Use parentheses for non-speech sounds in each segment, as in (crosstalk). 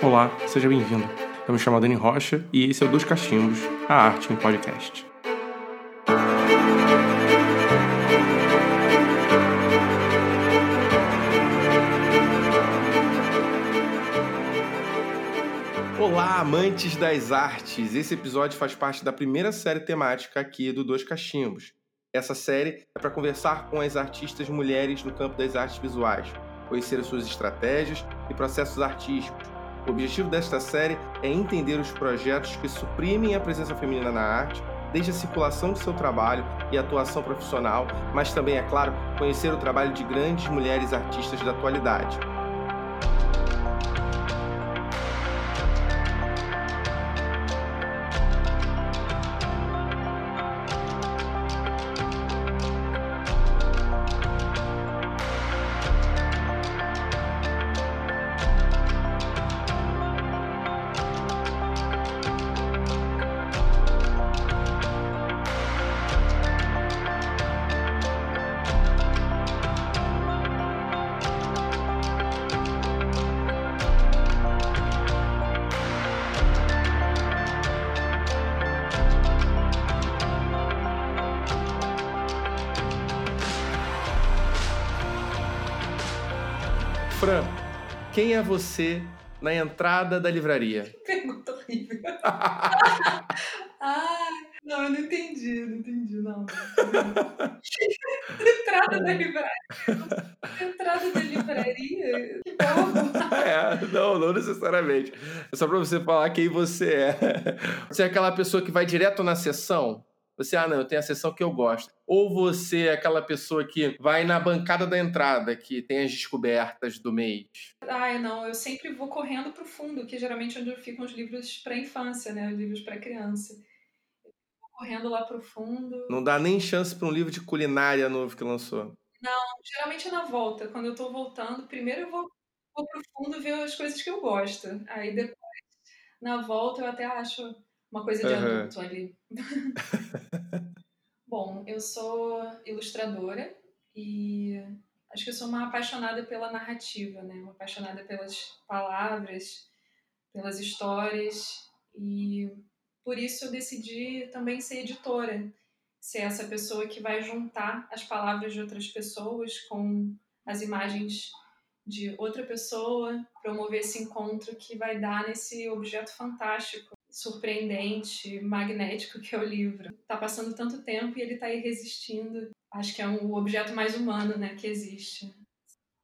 Olá, seja bem-vindo. Eu me chamo Dani Rocha e esse é o Dos Cachimbos, a arte em podcast. Olá, amantes das artes! Esse episódio faz parte da primeira série temática aqui do Dois Cachimbos. Essa série é para conversar com as artistas mulheres no campo das artes visuais, conhecer as suas estratégias e processos artísticos. O objetivo desta série é entender os projetos que suprimem a presença feminina na arte, desde a circulação de seu trabalho e atuação profissional, mas também, é claro, conhecer o trabalho de grandes mulheres artistas da atualidade. Quem é você na entrada da livraria? Pergunta horrível. (laughs) Ai, não, eu não entendi, não entendi, não. (laughs) entrada da livraria. Entrada da livraria? Que bom. É, não, não necessariamente. É só pra você falar quem você é. Você é aquela pessoa que vai direto na sessão? Você, ah, não, eu tenho a sessão que eu gosto. Ou você é aquela pessoa que vai na bancada da entrada, que tem as descobertas do mês? Ai, não, eu sempre vou correndo pro fundo, que geralmente é onde ficam os livros para infância, né? Os livros para criança. Eu vou correndo lá pro fundo. Não dá nem chance para um livro de culinária novo que lançou. Não, geralmente é na volta. Quando eu tô voltando, primeiro eu vou, vou pro fundo ver as coisas que eu gosto. Aí depois, na volta, eu até acho uma coisa de Aham. adulto ali. (laughs) Bom, eu sou ilustradora e acho que eu sou uma apaixonada pela narrativa, né? Uma apaixonada pelas palavras, pelas histórias e por isso eu decidi também ser editora, ser essa pessoa que vai juntar as palavras de outras pessoas com as imagens de outra pessoa, promover esse encontro que vai dar nesse objeto fantástico surpreendente, magnético que é o livro. Tá passando tanto tempo e ele tá aí resistindo. Acho que é um- o objeto mais humano, né, que existe.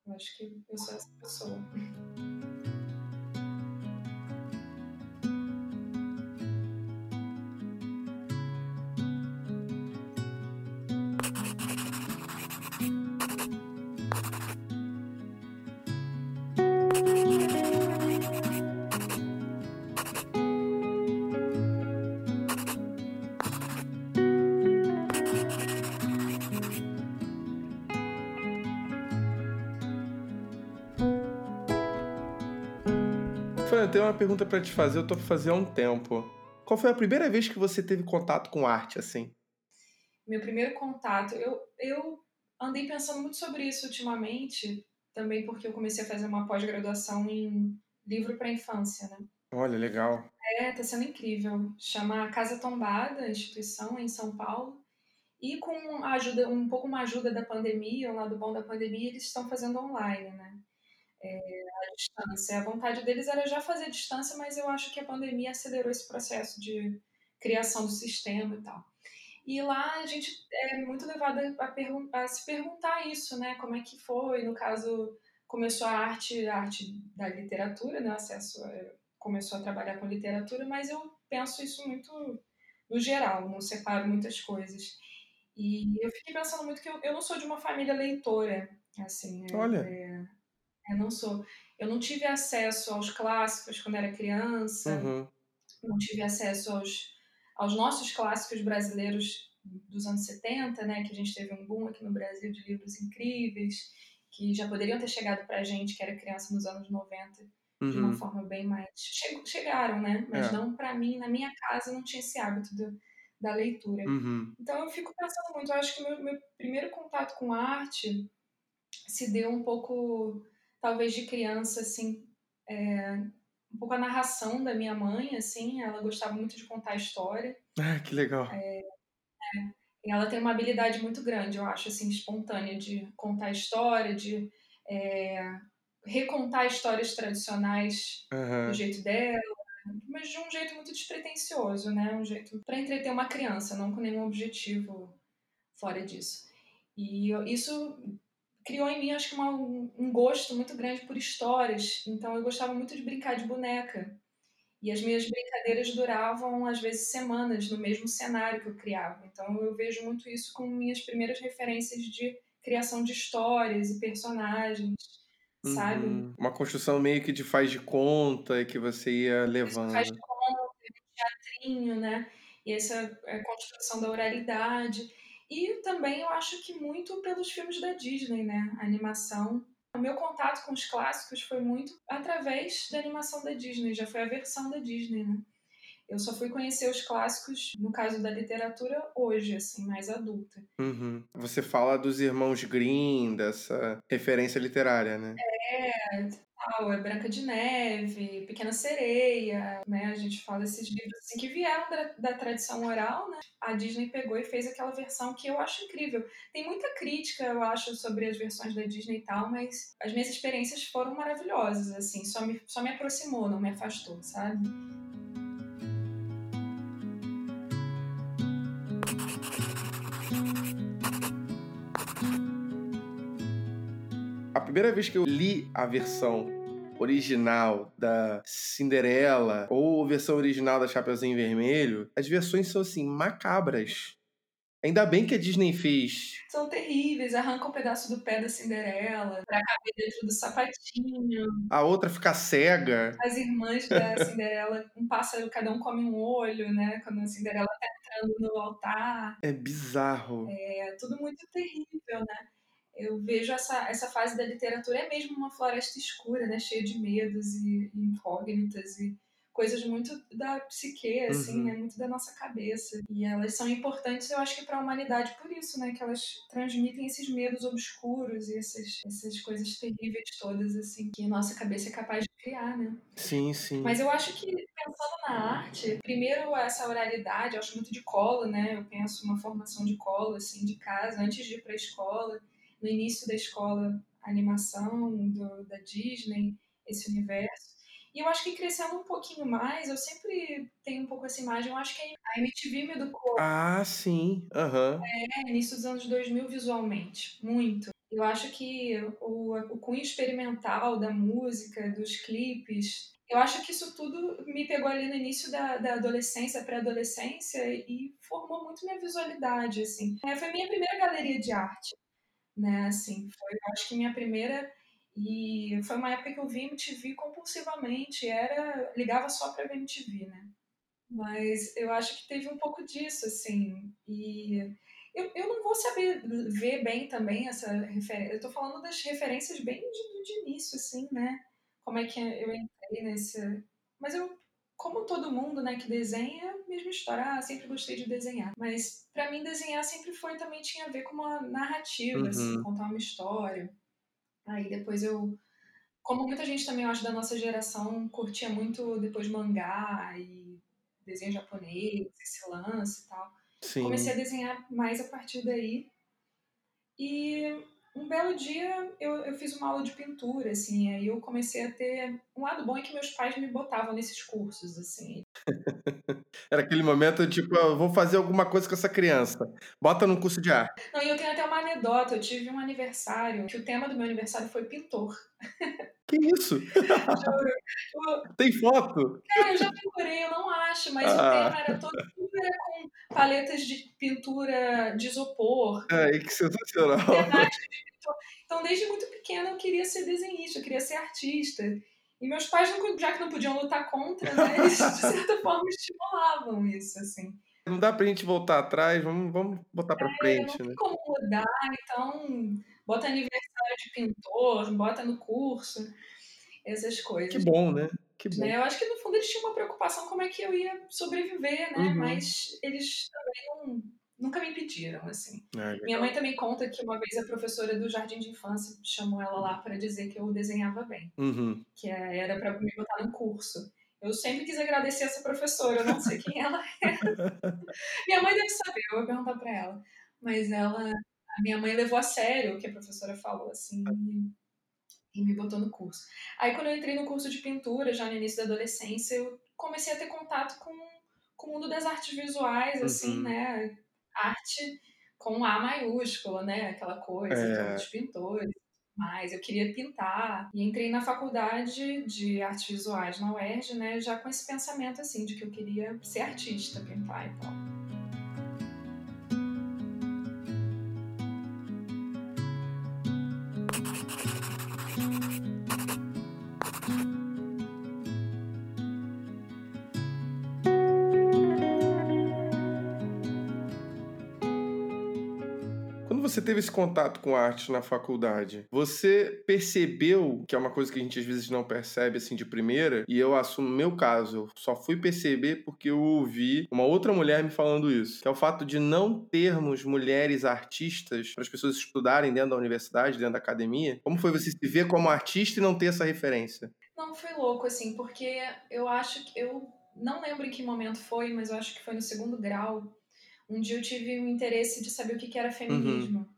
Eu acho que eu sou essa pessoa. Tenho uma pergunta para te fazer, eu tô pra fazer há um tempo. Qual foi a primeira vez que você teve contato com arte, assim? Meu primeiro contato, eu, eu andei pensando muito sobre isso ultimamente, também porque eu comecei a fazer uma pós-graduação em livro para infância, né? Olha, legal. É, tá sendo incrível. Chama Casa Tombada, a instituição em São Paulo. E com a ajuda, um pouco uma ajuda da pandemia, o lado bom da pandemia, eles estão fazendo online, né? É, à distância. A vontade deles era já fazer distância, mas eu acho que a pandemia acelerou esse processo de criação do sistema e tal. E lá a gente é muito levada a, a se perguntar isso, né? Como é que foi? No caso, começou a arte, a arte da literatura, né? Acesso, a- começou a trabalhar com literatura, mas eu penso isso muito no geral, não separo muitas coisas. E eu fiquei pensando muito que eu, eu não sou de uma família leitora, assim, é- Olha. é, eu não sou. Eu não tive acesso aos clássicos quando era criança, Uhum. não tive acesso aos, aos nossos clássicos brasileiros dos anos 70, né, que a gente teve um boom aqui no Brasil de livros incríveis, que já poderiam ter chegado pra gente, que era criança nos anos 90, de uma Uhum. forma bem mais. che- Chegaram, né? Mas É. não pra mim, na minha casa não tinha esse hábito do- da leitura. Uhum. Então eu fico pensando muito, eu acho que meu, meu primeiro contato com arte se deu um pouco, talvez de criança, assim, é, um pouco a narração da minha mãe, assim, ela gostava muito de contar história. Ah, que legal. É, é. E ela tem uma habilidade muito grande, eu acho, assim, espontânea de contar história, de é, recontar histórias tradicionais uhum. do jeito dela, mas de um jeito muito despretensioso, né? Um jeito para entreter uma criança, não com nenhum objetivo fora disso. E isso criou em mim, acho que, uma, um gosto muito grande por histórias. Então, eu gostava muito de brincar de boneca. E as minhas brincadeiras duravam, às vezes, semanas no mesmo cenário que eu criava. Então, eu vejo muito isso como minhas primeiras referências de criação de histórias e personagens, uhum. sabe? Uma construção meio que de faz de conta que você ia levando. Faz de conta, teatrinho, né? E essa é construção da oralidade. E também eu acho que muito pelos filmes da Disney, né? A animação. O meu contato com os clássicos foi muito através da animação da Disney, já foi a versão da Disney, né? Eu só fui conhecer os clássicos, no caso da literatura, hoje, assim, mais adulta. Uhum. Você fala dos irmãos Grimm, dessa referência literária, né? É, tal, é Branca de Neve, Pequena Sereia, né? A gente fala esses livros assim que vieram da, da, tradição oral, né? A Disney pegou e fez aquela versão que eu acho incrível. Tem muita crítica, eu acho, sobre as versões da Disney e tal, mas as minhas experiências foram maravilhosas, assim, só me, só me aproximou, não me afastou, sabe? Primeira vez que eu li a versão original da Cinderela ou a versão original da Chapeuzinho Vermelho, as versões são assim macabras. Ainda bem que a Disney fez. São terríveis, arranca um pedaço do pé da Cinderela pra caber dentro do sapatinho. A outra fica cega. As irmãs da Cinderela, um pássaro, cada um come um olho, né? Quando a Cinderela tá entrando no altar. É bizarro. É tudo muito terrível, né? Eu vejo essa, essa fase da literatura é mesmo uma floresta escura, né, cheia de medos e, e incógnitas e coisas muito da psique, assim, uhum. né, muito da nossa cabeça. E elas são importantes, eu acho que para a humanidade por isso, né, que elas transmitem esses medos obscuros e essas, essas coisas terríveis todas, assim, que a nossa cabeça é capaz de criar, né? Sim, sim. Mas eu acho que pensando na arte, primeiro essa oralidade, eu acho muito de colo, né? Eu penso uma formação de colo, assim, de casa, antes de ir para a escola no início da escola animação do, da Disney, esse universo. E eu acho que crescendo um pouquinho mais, eu sempre tenho um pouco essa imagem, eu acho que a MTV me educou. Ah, sim, aham. Uhum. É, início dos anos 2000 visualmente, muito. Eu acho que o, o cunho experimental da música, dos clipes, eu acho que isso tudo me pegou ali no início da, da adolescência, pré-adolescência, e formou muito minha visualidade, assim. É, foi minha primeira galeria de arte né? Assim, foi, acho que minha primeira e foi uma época que eu vi MTV compulsivamente, era ligava só para ver MTV, né? Mas eu acho que teve um pouco disso, assim. E eu, eu não vou saber ver bem também essa referência. Eu tô falando das referências bem de, de início, assim, né? Como é que eu entrei nesse. Mas eu como todo mundo, né, que desenha, mesma história, ah, sempre gostei de desenhar. Mas para mim desenhar sempre foi também tinha a ver com uma narrativa, assim, uhum. assim, contar uma história. Aí depois eu como muita gente também, eu acho, da nossa geração curtia muito depois mangá e desenho japonês, esse lance e tal. Sim. Comecei a desenhar mais a partir daí. E um belo dia eu, eu fiz uma aula de pintura, assim, aí eu comecei a ter. Um lado bom é que meus pais me botavam nesses cursos, assim. (laughs) Era aquele momento, tipo, eu vou fazer alguma coisa com essa criança. Bota num curso de arte. Não, e eu tenho até uma anedota. Eu tive um aniversário, que o tema do meu aniversário foi pintor. Que isso? Juro. Tem foto? Cara, eu já procurei, eu não acho, mas ah. o tema era todo era com paletas de pintura de isopor. É, que sensacional. Então, desde muito pequena, eu queria ser desenhista, eu queria ser artista. E meus pais, já que não podiam lutar contra, né, (laughs) eles, de certa forma, estimulavam isso, assim. Não dá pra gente voltar atrás, vamos, vamos botar pra é, frente, não né? Tem como mudar, então bota aniversário de pintor, bota no curso, essas coisas. Que bom, né? Que bom. Né? Eu acho que no fundo eles tinham uma preocupação como é que eu ia sobreviver, né? Uhum. Mas eles também não, nunca me pediram, assim. Ah, Minha mãe também conta que uma vez a professora do jardim de infância chamou ela lá para dizer que eu desenhava bem, Uhum. que é, era para me botar num curso. Eu sempre quis agradecer essa professora, eu não sei quem ela é. (laughs) Minha mãe deve saber, eu vou perguntar para ela. Mas ela, a minha mãe levou a sério o que a professora falou, assim, e, me botou no curso. Aí quando eu entrei no curso de pintura, já no início da adolescência, eu comecei a ter contato com, com o mundo das artes visuais, assim, Uhum. né? Arte com A maiúscula, né? Aquela coisa É. dos pintores. Mas eu queria pintar e entrei na faculdade de artes visuais na UERJ, né, já com esse pensamento assim de que eu queria ser artista, pintar e tal. Teve esse contato com arte na faculdade, você percebeu que é uma coisa que a gente às vezes não percebe assim de primeira? E eu assumo meu caso, eu só fui perceber porque eu ouvi uma outra mulher me falando isso, que é o fato de não termos mulheres artistas para as pessoas estudarem dentro da universidade, dentro da academia. Como foi você se ver como artista e não ter essa referência? Não, foi louco assim, porque eu acho que eu não lembro em que momento foi, mas eu acho que foi no segundo grau. Um dia eu tive o interesse de saber o que era feminismo. Uhum.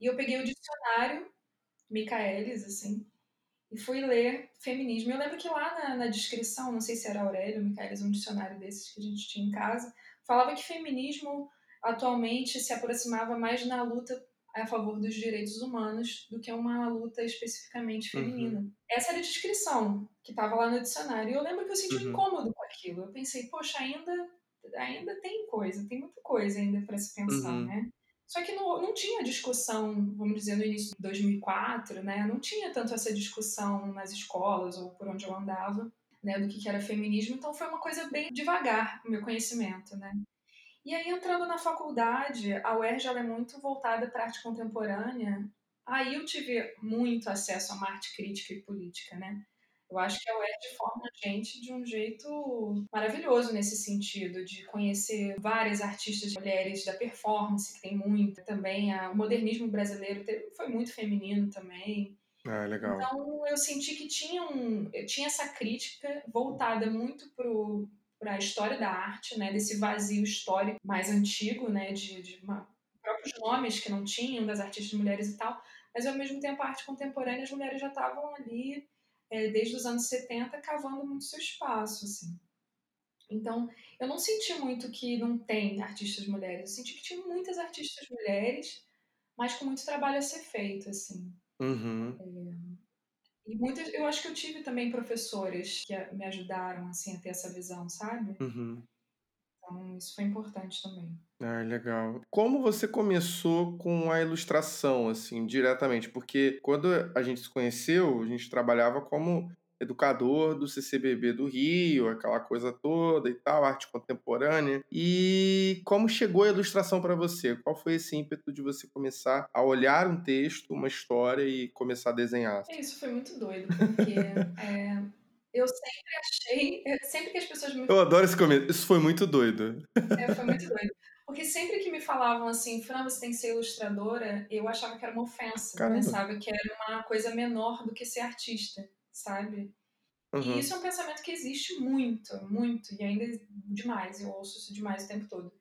E eu peguei o dicionário, Michaelis, assim, e fui ler feminismo. Eu lembro que lá na, na descrição, não sei se era Aurélio, Michaelis, um dicionário desses que a gente tinha em casa, falava que feminismo atualmente se aproximava mais na luta a favor dos direitos humanos do que uma luta especificamente feminina. Uhum. Essa era a descrição que estava lá no dicionário. E eu lembro que eu senti uhum. um incômodo com aquilo. Eu pensei, poxa, ainda ainda tem coisa, tem muita coisa ainda para se pensar, uhum. né? Só que não, não tinha discussão, vamos dizer, no início de 2004, né? Não tinha tanto essa discussão nas escolas ou por onde eu andava, né? Do que era feminismo. Então foi uma coisa bem devagar o meu conhecimento, né? E aí, entrando na faculdade, a UERJ é muito voltada para arte contemporânea. Aí eu tive muito acesso a uma arte crítica e política, né? Eu acho que a UERJ forma a gente de um jeito maravilhoso nesse sentido, de conhecer várias artistas mulheres da performance, que tem muita também. o modernismo brasileiro foi muito feminino também. Ah, legal. Então eu senti que tinha, um, tinha essa crítica voltada muito para a história da arte, né, desse vazio histórico mais antigo, né, de, de uma, próprios nomes que não tinham das artistas mulheres e tal, mas ao mesmo tempo a arte contemporânea as mulheres já estavam ali é, desde os anos 70, cavando muito seu espaço, assim. Então, eu não senti muito que não tem artistas mulheres, eu senti que tinha muitas artistas mulheres, mas com muito trabalho a ser feito, assim. Uhum. É, e muitas, eu acho que eu tive também professoras que me ajudaram, assim, a ter essa visão, sabe? Uhum. Então, isso foi importante também. Ah, legal. Como você começou com a ilustração, assim, diretamente? Porque quando a gente se conheceu, a gente trabalhava como educador do CCBB do Rio, aquela coisa toda e tal, arte contemporânea. E como chegou a ilustração para você? Qual foi esse ímpeto de você começar a olhar um texto, uma história e começar a desenhar? Isso foi muito doido, porque é, (laughs) eu sempre achei, sempre que as pessoas me Eu adoro esse começo. Isso foi muito doido. É, foi muito doido. Porque sempre que me falavam assim, Fran, você tem que ser ilustradora, eu achava que era uma ofensa. Caramba. Pensava que era uma coisa menor do que ser artista, sabe? Uhum. E isso é um pensamento que existe muito, muito, e ainda demais, eu ouço isso demais o tempo todo.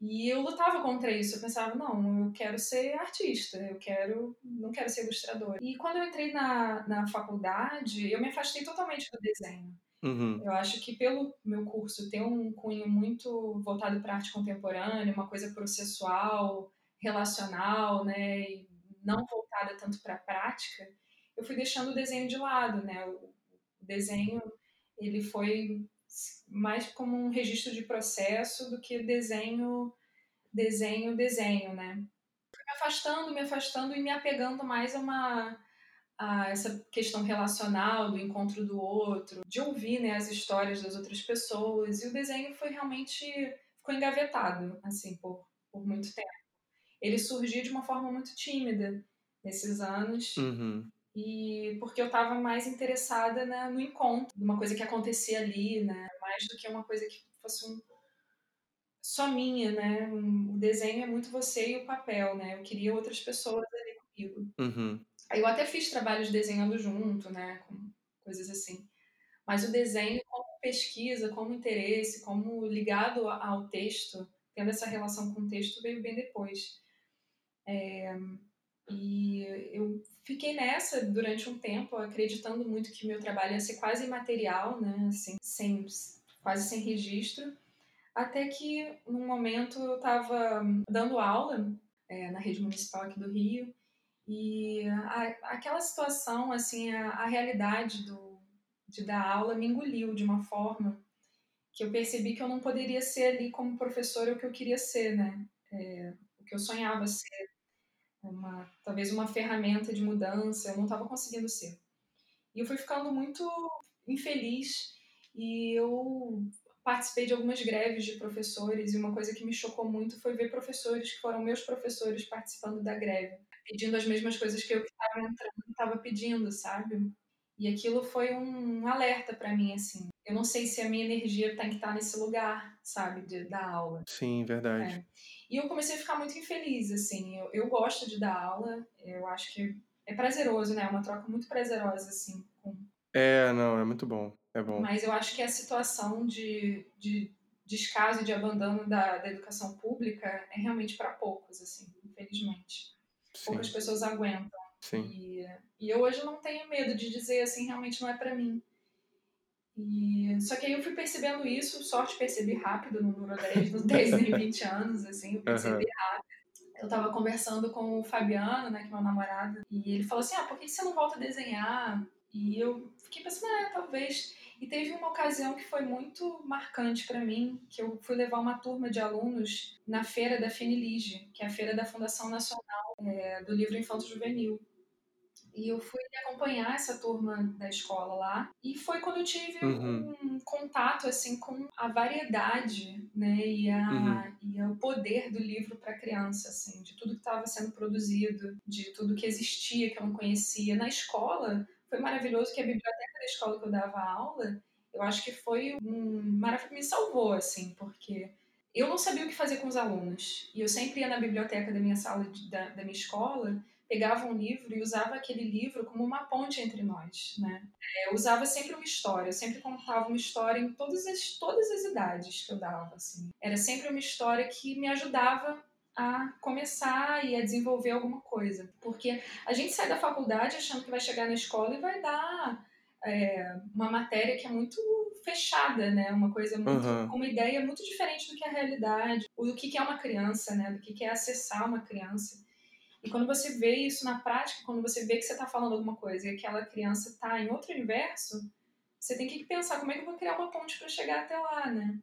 E eu lutava contra isso, eu pensava, não, eu quero ser artista, eu quero, não quero ser ilustradora. E quando eu entrei na, na faculdade, eu me afastei totalmente do desenho. Uhum. Eu acho que pelo meu curso ter um cunho muito voltado para arte contemporânea, uma coisa processual, relacional, né, e não voltada tanto para a prática, eu fui deixando o desenho de lado, né? O desenho ele foi mais como um registro de processo do que desenho, desenho, desenho, né? Fui me afastando, me afastando e me apegando mais a uma a essa questão relacional do encontro do outro, de ouvir né, as histórias das outras pessoas. E o desenho foi realmente ficou engavetado assim por, por muito tempo. Ele surgiu de uma forma muito tímida nesses anos. Uhum. E porque eu estava mais interessada no encontro, de uma coisa que acontecia ali, né, mais do que uma coisa que fosse um só minha, né? O desenho é muito você e o papel, né? Eu queria outras pessoas ali comigo. Uhum. Eu até fiz trabalhos desenhando junto, né? Com coisas assim. Mas o desenho, como pesquisa, como interesse, como ligado ao texto, tendo essa relação com o texto, veio bem depois. É, e eu fiquei nessa durante um tempo, acreditando muito que meu trabalho ia ser quase imaterial, né? Assim, sem, quase sem registro. Até que, num momento, eu estava dando aula é, na rede municipal aqui do Rio e a, aquela situação, assim, a, a realidade do, de dar aula me engoliu de uma forma que eu percebi que eu não poderia ser ali como professora o que eu queria ser, né? É, o que eu sonhava ser, uma, talvez uma ferramenta de mudança, eu não estava conseguindo ser. E eu fui ficando muito infeliz e eu participei de algumas greves de professores e uma coisa que me chocou muito foi ver professores que foram meus professores participando da greve, pedindo as mesmas coisas que eu que estava entrando estava pedindo, sabe? E aquilo foi um alerta para mim, assim. Eu não sei se a minha energia tem que estar nesse lugar, sabe, de, da aula. Sim, verdade. É. E eu comecei a ficar muito infeliz, assim. Eu, eu gosto de dar aula, eu acho que é prazeroso, né? É uma troca muito prazerosa, assim. Com... É, não, é muito bom. É bom. Mas eu acho que a situação de, de descaso, de abandono da, da educação pública é realmente para poucos, assim, infelizmente. Sim. Poucas pessoas aguentam. Sim. E, e eu hoje não tenho medo de dizer assim, realmente não é para mim. E, só que aí eu fui percebendo isso, sorte percebi rápido, no número 10, nos 10 nem 20 anos, assim, eu percebi uhum. rápido. Eu tava conversando com o Fabiano, né, que é meu namorado, e ele falou assim, ah, por que você não volta a desenhar? E eu fiquei pensando, ah, talvez. E teve uma ocasião que foi muito marcante para mim, que eu fui levar uma turma de alunos na feira da Fenilige, que é a feira da Fundação Nacional é, do Livro Infanto Juvenil. E eu fui acompanhar essa turma da escola lá. E foi quando eu tive uhum. um contato assim com a variedade, né, e, a, uhum. e o poder do livro para criança, assim, de tudo que estava sendo produzido, de tudo que existia que eu não conhecia na escola. Foi maravilhoso que a biblioteca da escola que eu dava aula, eu acho que foi um maravilhoso me salvou assim, porque eu não sabia o que fazer com os alunos. E eu sempre ia na biblioteca da minha sala de, da, da minha escola pegava um livro e usava aquele livro como uma ponte entre nós, né? É, eu usava sempre uma história, eu sempre contava uma história em todas as, todas as idades que eu dava, assim. Era sempre uma história que me ajudava a começar e a desenvolver alguma coisa. Porque a gente sai da faculdade achando que vai chegar na escola e vai dar é, uma matéria que é muito fechada, né? Uma coisa muito, uhum. uma ideia muito diferente do que é a realidade, do que é uma criança, né? Do que é acessar uma criança. E quando você vê isso na prática, quando você vê que você está falando alguma coisa e aquela criança está em outro universo, você tem que pensar como é que eu vou criar uma ponte para chegar até lá, né?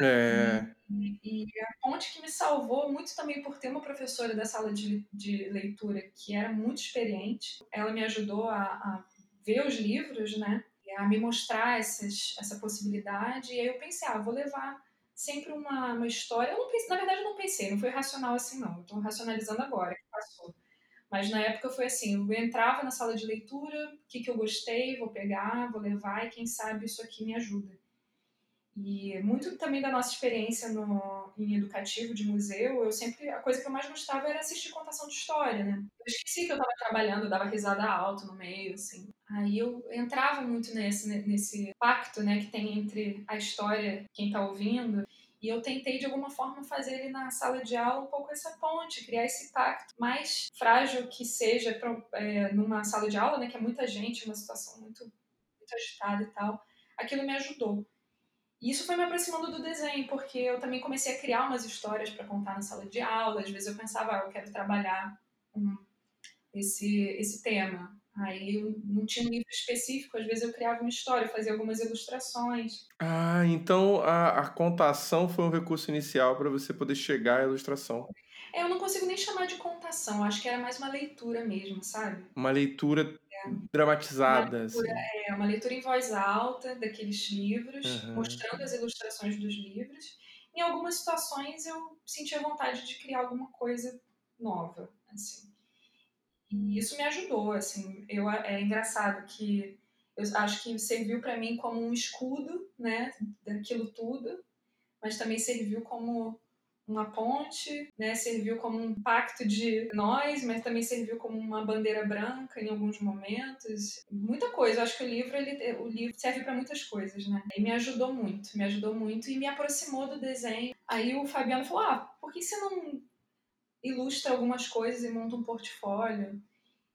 É. E, e, a ponte que me salvou muito também por ter uma professora da sala de, de leitura que era muito experiente. Ela me ajudou a, a ver os livros, né? A me mostrar essas, essa possibilidade. E aí eu pensei, ah, vou levar sempre uma, uma história. Eu não pensei, na verdade, eu não pensei, não foi racional assim, não. Estou racionalizando agora, que passou. Mas na época foi assim: eu entrava na sala de leitura, o que, que eu gostei, vou pegar, vou levar e quem sabe isso aqui me ajuda. E muito também da nossa experiência no, em educativo de museu, eu sempre, a coisa que eu mais gostava era assistir contação de história, né? Eu esqueci que eu estava trabalhando, eu dava risada alto no meio, assim. Aí eu entrava muito nesse, nesse pacto, né, que tem entre a história, quem está ouvindo, e eu tentei, de alguma forma, fazer ele na sala de aula um pouco essa ponte, criar esse pacto mais frágil que seja pra, é, numa sala de aula, né, que é muita gente, uma situação muito, muito agitada e tal. Aquilo me ajudou. E isso foi me aproximando do desenho, porque eu também comecei a criar umas histórias para contar na sala de aula. Às vezes eu pensava, ah, eu quero trabalhar um, esse, esse tema. Aí eu não tinha um livro específico, às vezes eu criava uma história, fazia algumas ilustrações. Ah, então a, a contação foi um recurso inicial para você poder chegar à ilustração. É, eu não consigo nem chamar de contação, acho que era mais uma leitura mesmo, sabe? Uma leitura é. dramatizada. Uma leitura, assim. É, uma leitura em voz alta daqueles livros, uhum. mostrando as ilustrações dos livros. Em algumas situações eu sentia vontade de criar alguma coisa nova, assim. E isso me ajudou, assim. Eu, é engraçado que eu acho que serviu para mim como um escudo, né, daquilo tudo, mas também serviu como uma ponte, né? Serviu como um pacto de nós, mas também serviu como uma bandeira branca em alguns momentos. Muita coisa. Eu acho que o livro, ele, o livro serve para muitas coisas, né? E me ajudou muito, me ajudou muito e me aproximou do desenho. Aí o Fabiano falou: ah, por que você não ilustra algumas coisas e monta um portfólio?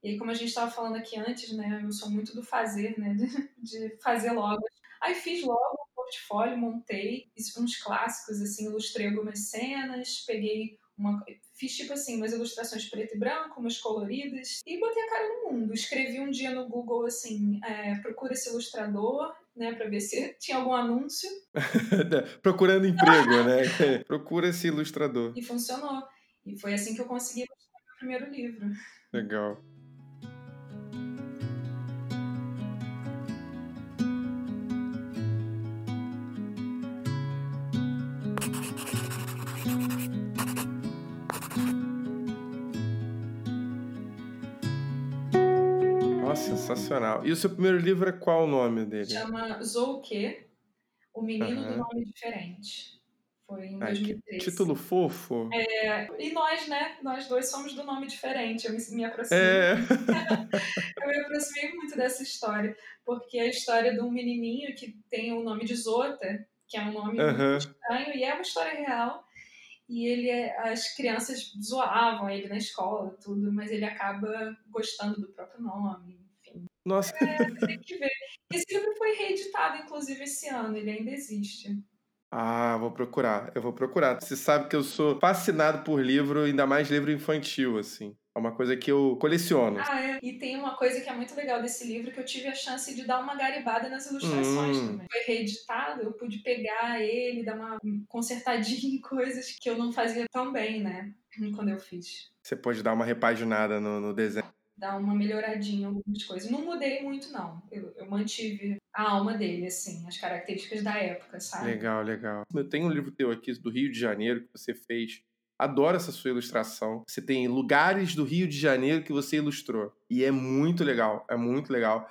E aí, como a gente estava falando aqui antes, né? Eu sou muito do fazer, né? De, (laughs) de fazer logo. Aí fiz logo portfólio, montei uns clássicos, assim, ilustrei algumas cenas, peguei uma, fiz tipo assim, umas ilustrações preto e branco, umas coloridas, e botei a cara no mundo. Escrevi um dia no Google assim, é, procura esse ilustrador, né, para ver se (laughs) tinha algum anúncio. (laughs) Procurando emprego, né? (laughs) Procura esse ilustrador. E funcionou. E foi assim que eu consegui ilustrar meu primeiro livro. Legal. Sensacional. E o seu primeiro livro é qual o nome dele? Chama Zouke, O Menino uhum. do Nome Diferente. Foi em Ai, 2013. título fofo. É, e nós, né? Nós dois somos do nome diferente. Eu me, me aproximei. É. (laughs) eu me aproximei muito dessa história. Porque é a história de um menininho que tem o nome de Zota, que é um nome uhum. muito estranho, e é uma história real. E ele, é, as crianças zoavam ele na escola, tudo, mas ele acaba gostando do próprio nome nossa. É, tem que ver. Esse livro foi reeditado, inclusive, esse ano, ele ainda existe. Ah, vou procurar, eu vou procurar. Você sabe que eu sou fascinado por livro, ainda mais livro infantil, assim. É uma coisa que eu coleciono. Ah, é. E tem uma coisa que é muito legal desse livro, que eu tive a chance de dar uma garibada nas ilustrações hum. também. Foi reeditado, eu pude pegar ele, dar uma consertadinha em coisas que eu não fazia tão bem, né? Quando eu fiz. Você pode dar uma repaginada no, no desenho dar uma melhoradinha em algumas coisas. Não mudei muito, não. Eu, eu, mantive a alma dele, assim, as características da época, sabe? Legal, legal. Eu tenho um livro teu aqui do Rio de Janeiro que você fez. Adoro essa sua ilustração. Você tem lugares do Rio de Janeiro que você ilustrou. E é muito legal, é muito legal.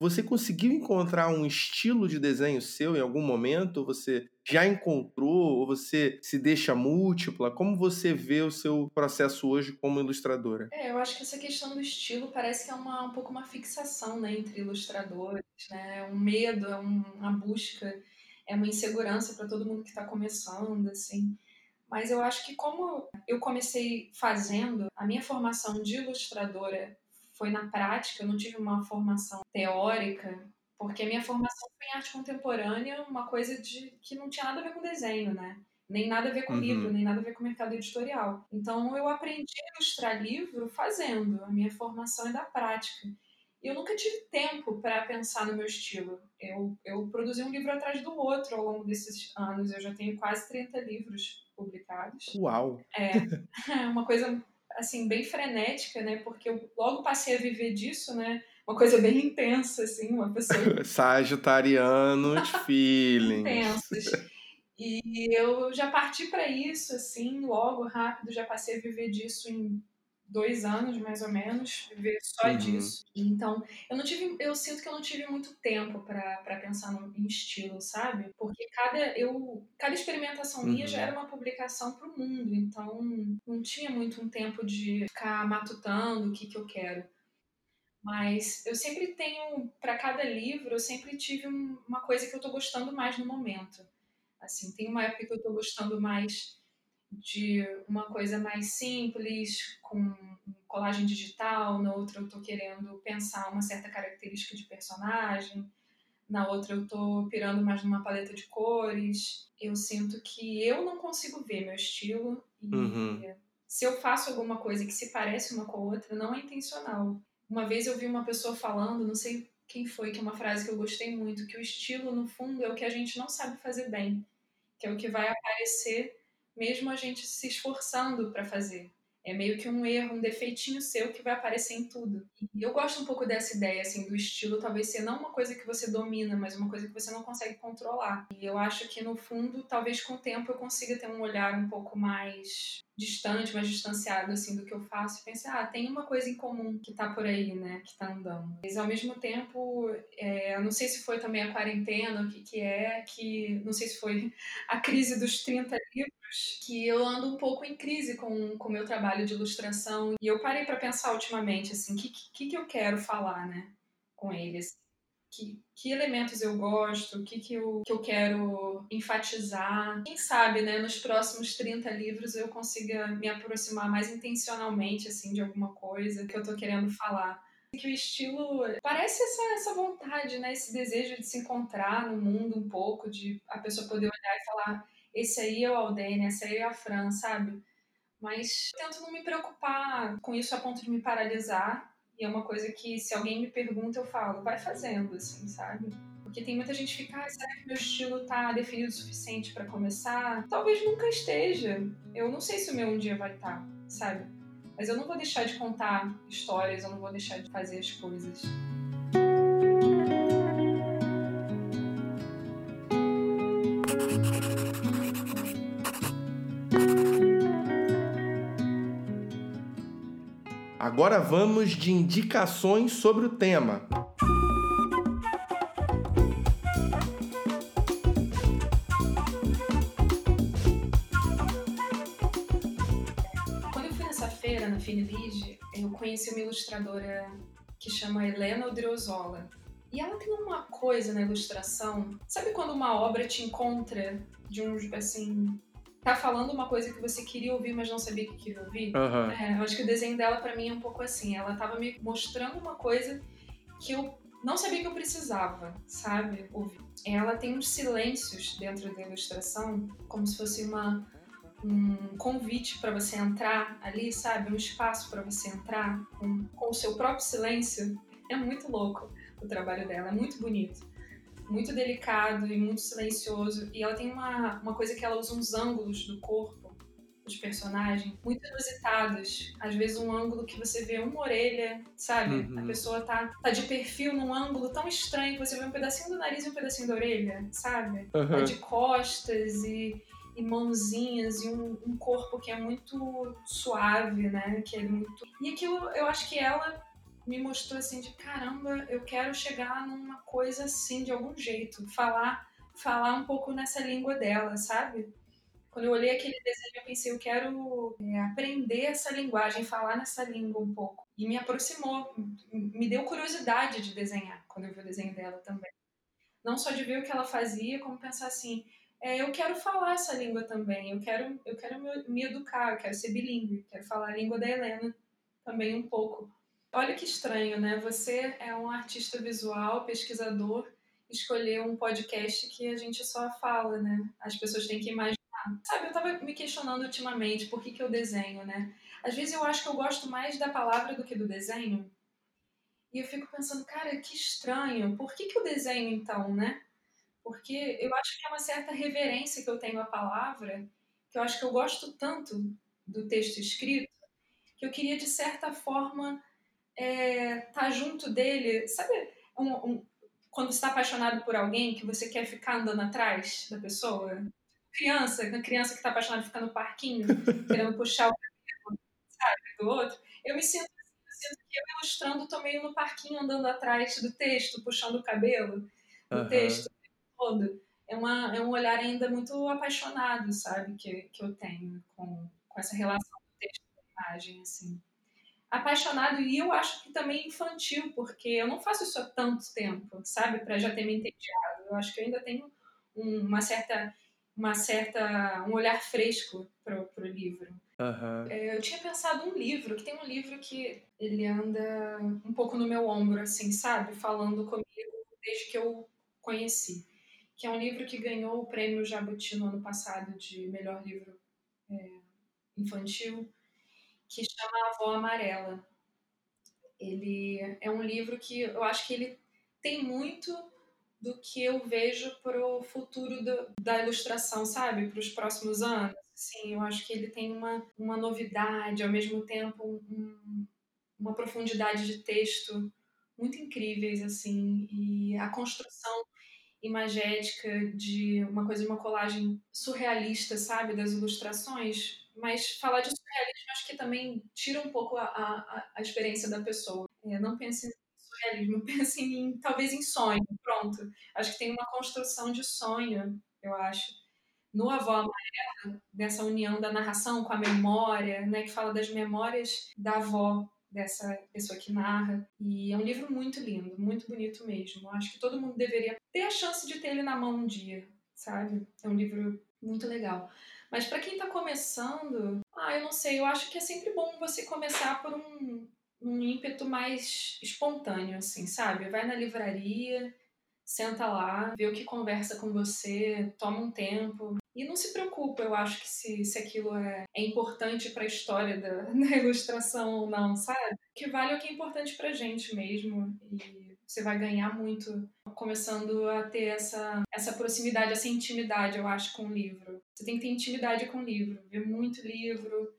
Você conseguiu encontrar um estilo de desenho seu em algum momento? Você já encontrou? Ou você se deixa múltipla? Como você vê o seu processo hoje como ilustradora? É, eu acho que essa questão do estilo parece que é uma, um pouco uma fixação né, entre ilustradores. Né? É um medo, é um, uma busca, é uma insegurança para todo mundo que está começando. assim. Mas eu acho que como eu comecei fazendo, a minha formação de ilustradora foi na prática, eu não tive uma formação teórica, porque a minha formação foi em arte contemporânea, uma coisa de que não tinha nada a ver com desenho, né? Nem nada a ver com uhum. livro, nem nada a ver com mercado editorial. Então eu aprendi a ilustrar livro fazendo, a minha formação é da prática. E eu nunca tive tempo para pensar no meu estilo. Eu, eu produzi um livro atrás do outro ao longo desses anos. Eu já tenho quase 30 livros publicados. Uau! É, (laughs) é uma coisa assim, bem frenética, né? Porque eu logo passei a viver disso, né? Uma coisa bem intensa, assim, uma pessoa. (laughs) Sagitarianos (laughs) feelings. Intensos. E eu já parti para isso, assim, logo, rápido, já passei a viver disso em dois anos, mais ou menos, viver só uhum. disso. Então, eu não tive, eu sinto que eu não tive muito tempo para pensar no, em estilo, sabe? Porque cada eu, cada experimentação uhum. minha já uhum. era uma publicação para o mundo, então não tinha muito um tempo de ficar matutando o que que eu quero. Mas eu sempre tenho, para cada livro, eu sempre tive uma coisa que eu estou gostando mais no momento. Assim, tem uma época que eu estou gostando mais de uma coisa mais simples, com colagem digital, na outra eu estou querendo pensar uma certa característica de personagem, na outra eu estou pirando mais numa paleta de cores. Eu sinto que eu não consigo ver meu estilo e uhum. se eu faço alguma coisa que se parece uma com a outra, não é intencional. Uma vez eu vi uma pessoa falando, não sei quem foi, que é uma frase que eu gostei muito, que o estilo, no fundo, é o que a gente não sabe fazer bem, que é o que vai aparecer mesmo a gente se esforçando para fazer. É meio que um erro, um defeitinho seu que vai aparecer em tudo. E eu gosto um pouco dessa ideia, assim, do estilo talvez ser não uma coisa que você domina, mas uma coisa que você não consegue controlar. E eu acho que, no fundo, talvez com o tempo eu consiga ter um olhar um pouco mais distante, mais distanciado assim do que eu faço, e pensei, ah, tem uma coisa em comum que tá por aí, né, que tá andando. Mas ao mesmo tempo, é, eu não sei se foi também a quarentena, o que que é, que não sei se foi a crise dos 30 livros, que eu ando um pouco em crise com o meu trabalho de ilustração, e eu parei para pensar ultimamente, assim, o que, que que eu quero falar, né, com eles que, que elementos eu gosto, o que, que, eu, que eu quero enfatizar. Quem sabe, né, nos próximos 30 livros eu consiga me aproximar mais intencionalmente, assim, de alguma coisa que eu tô querendo falar. Que o estilo parece essa, essa vontade, né, esse desejo de se encontrar no mundo um pouco, de a pessoa poder olhar e falar: esse aí é o Aldene, essa aí é a Fran, sabe? Mas tento não me preocupar com isso a ponto de me paralisar e é uma coisa que, se alguém me pergunta, eu falo, vai fazendo, assim, sabe? Porque tem muita gente que fica, ah, será que meu estilo tá definido o suficiente para começar? Talvez nunca esteja. Eu não sei se o meu um dia vai estar, tá, sabe? Mas eu não vou deixar de contar histórias, eu não vou deixar de fazer as coisas. Agora vamos de indicações sobre o tema. Quando eu fui nessa feira, na Finilide, eu conheci uma ilustradora que chama Helena Odriozola. E ela tem uma coisa na ilustração. Sabe quando uma obra te encontra de um, assim, tá falando uma coisa que você queria ouvir, mas não sabia que queria ouvir. Uhum. É, eu acho que o desenho dela, para mim, é um pouco assim. Ela tava me mostrando uma coisa que eu não sabia que eu precisava, sabe? Ouvir. Ela tem uns silêncios dentro da ilustração, como se fosse uma, um convite para você entrar ali, sabe? Um espaço para você entrar com, com o seu próprio silêncio. É muito louco o trabalho dela, é muito bonito muito delicado e muito silencioso. E ela tem uma, uma coisa que ela usa uns ângulos do corpo dos personagens muito inusitados. Às vezes um ângulo que você vê uma orelha, sabe? Uhum. A pessoa tá, tá de perfil num ângulo tão estranho que você vê um pedacinho do nariz e um pedacinho da orelha, sabe? Uhum. Tá de costas e, e mãozinhas e um, um, corpo que é muito suave, né? Que é muito... E aquilo, eu acho que ela me mostrou assim de caramba, eu quero chegar numa coisa assim de algum jeito, falar falar um pouco nessa língua dela, sabe? Quando eu olhei aquele desenho, eu pensei, eu quero é, aprender essa linguagem, falar nessa língua um pouco. E me aproximou, me deu curiosidade de desenhar quando eu vi o desenho dela também. Não só de ver o que ela fazia, como pensar assim, é, eu quero falar essa língua também, eu quero, eu quero me, me educar, eu quero ser bilíngue, quero falar a língua da Helena também um pouco. Olha que estranho, né? Você é um artista visual, pesquisador, escolher um podcast que a gente só fala, né? As pessoas têm que imaginar. Sabe, eu tava me questionando ultimamente por que, que eu desenho, né? Às vezes eu acho que eu gosto mais da palavra do que do desenho. E eu fico pensando, cara, que estranho. Por que, que eu desenho então, né? Porque eu acho que é uma certa reverência que eu tenho à palavra, que eu acho que eu gosto tanto do texto escrito, que eu queria, de certa forma, é, tá junto dele, sabe? Um, um, quando você está apaixonado por alguém que você quer ficar andando atrás da pessoa? Criança, uma criança que está apaixonada ficar no parquinho, (laughs) querendo puxar o cabelo, sabe, do outro. Eu me sinto assim, eu ilustrando estou meio no parquinho andando atrás do texto, puxando o cabelo do uhum. texto todo. É, uma, é um olhar ainda muito apaixonado, sabe, que, que eu tenho com, com essa relação do texto com a imagem, assim apaixonado e eu acho que também infantil, porque eu não faço isso há tanto tempo, sabe, para já ter me entediado. Eu acho que eu ainda tenho um, uma certa uma certa um olhar fresco para o livro. Uhum. Eu tinha pensado um livro, que tem um livro que ele anda um pouco no meu ombro, assim, sabe? Falando comigo desde que eu conheci. Que é um livro que ganhou o prêmio Jabuti no ano passado de melhor livro é, infantil que chama A Avó Amarela. Ele é um livro que eu acho que ele tem muito do que eu vejo para o futuro do, da ilustração, sabe? Para os próximos anos. Sim, eu acho que ele tem uma, uma novidade, ao mesmo tempo um, uma profundidade de texto muito incríveis, assim, e a construção imagética de uma coisa, uma colagem surrealista, sabe? Das ilustrações Mas falar de surrealismo acho que também tira um pouco a, a, a experiência da pessoa. É, não pense em surrealismo, (laughs) pense em talvez em sonho. Pronto. Acho que tem uma construção de sonho, eu acho. No Avó Amarela, dessa união da narração com a memória, né, que fala das memórias da avó dessa pessoa que narra. E é um livro muito lindo, muito bonito mesmo. Acho que todo mundo deveria ter a chance de ter ele na mão um dia, sabe? É um livro muito legal. Mas para quem está começando, ah, eu não sei, eu acho que é sempre bom você começar por um, um ímpeto mais espontâneo, assim, sabe? Vai na livraria, senta lá, vê o que conversa com você, toma um tempo. E não se preocupa, eu acho que se, se aquilo é, é importante para a história da, (laughs) da, ilustração ou não, sabe? O que vale é o que é importante para gente mesmo. E você vai ganhar muito começando a ter essa, essa proximidade, essa intimidade, eu acho, com o livro. Você tem que ter intimidade com o livro, ver muito livro,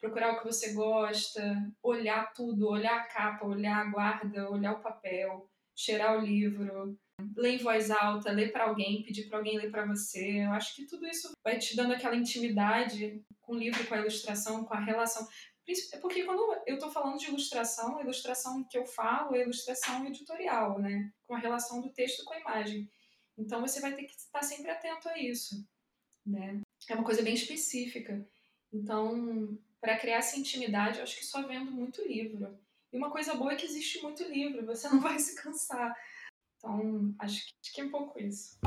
procurar o que você gosta, olhar tudo, olhar a capa, olhar a guarda, olhar o papel, cheirar o livro, ler em voz alta, ler para alguém, pedir para alguém ler para você. Eu acho que tudo isso vai te dando aquela intimidade com o livro, com a ilustração, com a relação. É porque quando eu estou falando de ilustração, a ilustração que eu falo é ilustração editorial, né? Com a relação do texto com a imagem. Então você vai ter que estar sempre atento a isso, né? É uma coisa bem específica. Então, para criar essa intimidade, eu acho que só vendo muito livro. E uma coisa boa é que existe muito livro, você (laughs) não vai se cansar. Então, acho que, acho que é um pouco isso.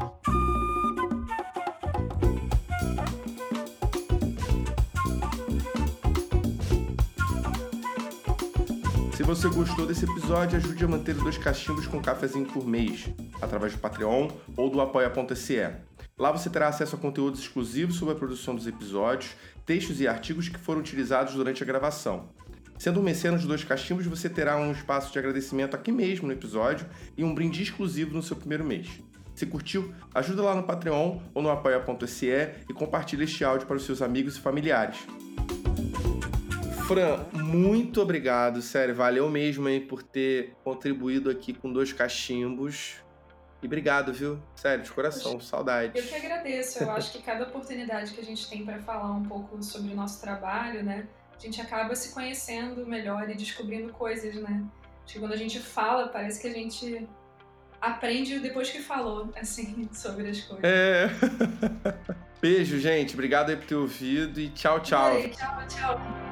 Você gostou desse episódio, ajude a manter dois cachimbos com um cafezinho por mês, através do Patreon ou do apoia.se. Lá você terá acesso a conteúdos exclusivos sobre a produção dos episódios, textos e artigos que foram utilizados durante a gravação. Sendo um mecenas de dois cachimbos, você terá um espaço de agradecimento aqui mesmo no episódio e um brinde exclusivo no seu primeiro mês. Se curtiu, ajuda lá no Patreon ou no apoia.se e compartilhe este áudio para os seus amigos e familiares. Fran, muito obrigado, sério, valeu mesmo aí por ter contribuído aqui com dois cachimbos. E obrigado, viu? Sério, de coração, saudade. Eu que agradeço. Eu acho que cada oportunidade que a gente tem para falar um pouco sobre o nosso trabalho, né? A gente acaba se conhecendo melhor e descobrindo coisas, né? Acho que quando a gente fala, parece que a gente aprende depois que falou, assim, (laughs) sobre as coisas. É. (laughs) Beijo, gente. Obrigado aí por ter ouvido e tchau, tchau. Tchau, tchau.